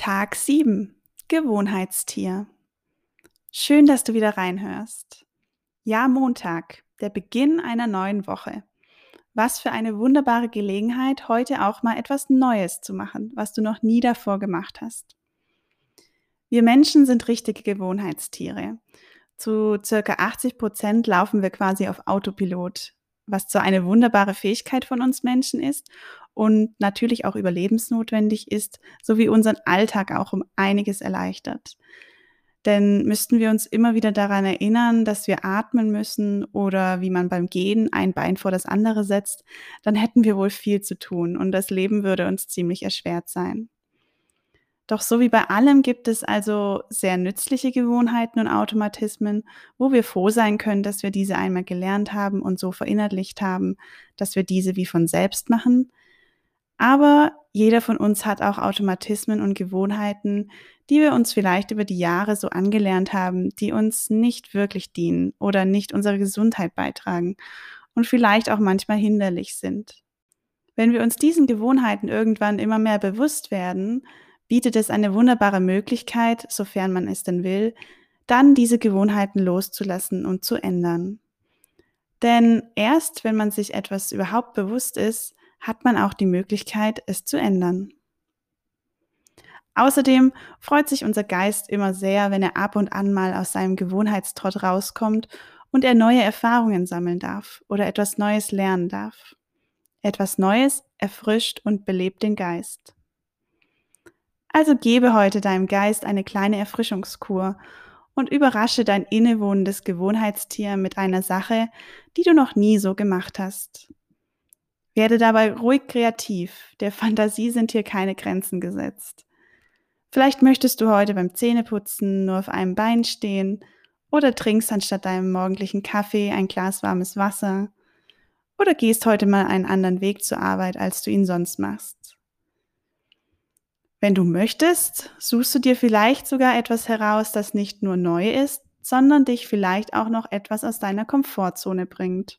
Tag 7. Gewohnheitstier. Schön, dass du wieder reinhörst. Ja, Montag, der Beginn einer neuen Woche. Was für eine wunderbare Gelegenheit, heute auch mal etwas Neues zu machen, was du noch nie davor gemacht hast. Wir Menschen sind richtige Gewohnheitstiere. Zu circa 80 Prozent laufen wir quasi auf Autopilot, was zwar eine wunderbare Fähigkeit von uns Menschen ist und natürlich auch überlebensnotwendig ist, sowie unseren Alltag auch um einiges erleichtert. Denn müssten wir uns immer wieder daran erinnern, dass wir atmen müssen oder wie man beim Gehen ein Bein vor das andere setzt, dann hätten wir wohl viel zu tun und das Leben würde uns ziemlich erschwert sein. Doch so wie bei allem gibt es also sehr nützliche Gewohnheiten und Automatismen, wo wir froh sein können, dass wir diese einmal gelernt haben und so verinnerlicht haben, dass wir diese wie von selbst machen. Aber jeder von uns hat auch Automatismen und Gewohnheiten, die wir uns vielleicht über die Jahre so angelernt haben, die uns nicht wirklich dienen oder nicht unserer Gesundheit beitragen und vielleicht auch manchmal hinderlich sind. Wenn wir uns diesen Gewohnheiten irgendwann immer mehr bewusst werden, bietet es eine wunderbare Möglichkeit, sofern man es denn will, dann diese Gewohnheiten loszulassen und zu ändern. Denn erst wenn man sich etwas überhaupt bewusst ist, hat man auch die Möglichkeit, es zu ändern. Außerdem freut sich unser Geist immer sehr, wenn er ab und an mal aus seinem Gewohnheitstrott rauskommt und er neue Erfahrungen sammeln darf oder etwas Neues lernen darf. Etwas Neues erfrischt und belebt den Geist. Also gebe heute deinem Geist eine kleine Erfrischungskur und überrasche dein innewohnendes Gewohnheitstier mit einer Sache, die du noch nie so gemacht hast. Werde dabei ruhig kreativ, der Fantasie sind hier keine Grenzen gesetzt. Vielleicht möchtest du heute beim Zähneputzen nur auf einem Bein stehen oder trinkst anstatt deinem morgendlichen Kaffee ein Glas warmes Wasser oder gehst heute mal einen anderen Weg zur Arbeit, als du ihn sonst machst. Wenn du möchtest, suchst du dir vielleicht sogar etwas heraus, das nicht nur neu ist, sondern dich vielleicht auch noch etwas aus deiner Komfortzone bringt.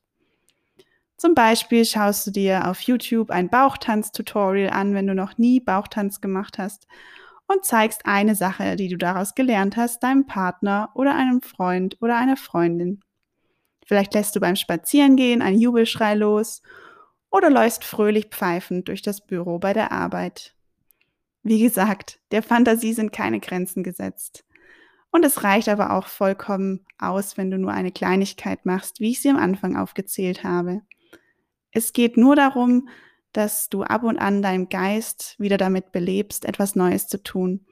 Zum Beispiel schaust du dir auf YouTube ein Bauchtanz-Tutorial an, wenn du noch nie Bauchtanz gemacht hast und zeigst eine Sache, die du daraus gelernt hast, deinem Partner oder einem Freund oder einer Freundin. Vielleicht lässt du beim Spazierengehen einen Jubelschrei los oder läufst fröhlich pfeifend durch das Büro bei der Arbeit. Wie gesagt, der Fantasie sind keine Grenzen gesetzt. Und es reicht aber auch vollkommen aus, wenn du nur eine Kleinigkeit machst, wie ich sie am Anfang aufgezählt habe. Es geht nur darum, dass du ab und an deinem Geist wieder damit belebst, etwas Neues zu tun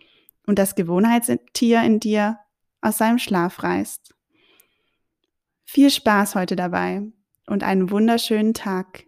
und das Gewohnheitstier in dir aus seinem Schlaf reißt. Viel Spaß heute dabei und einen wunderschönen Tag.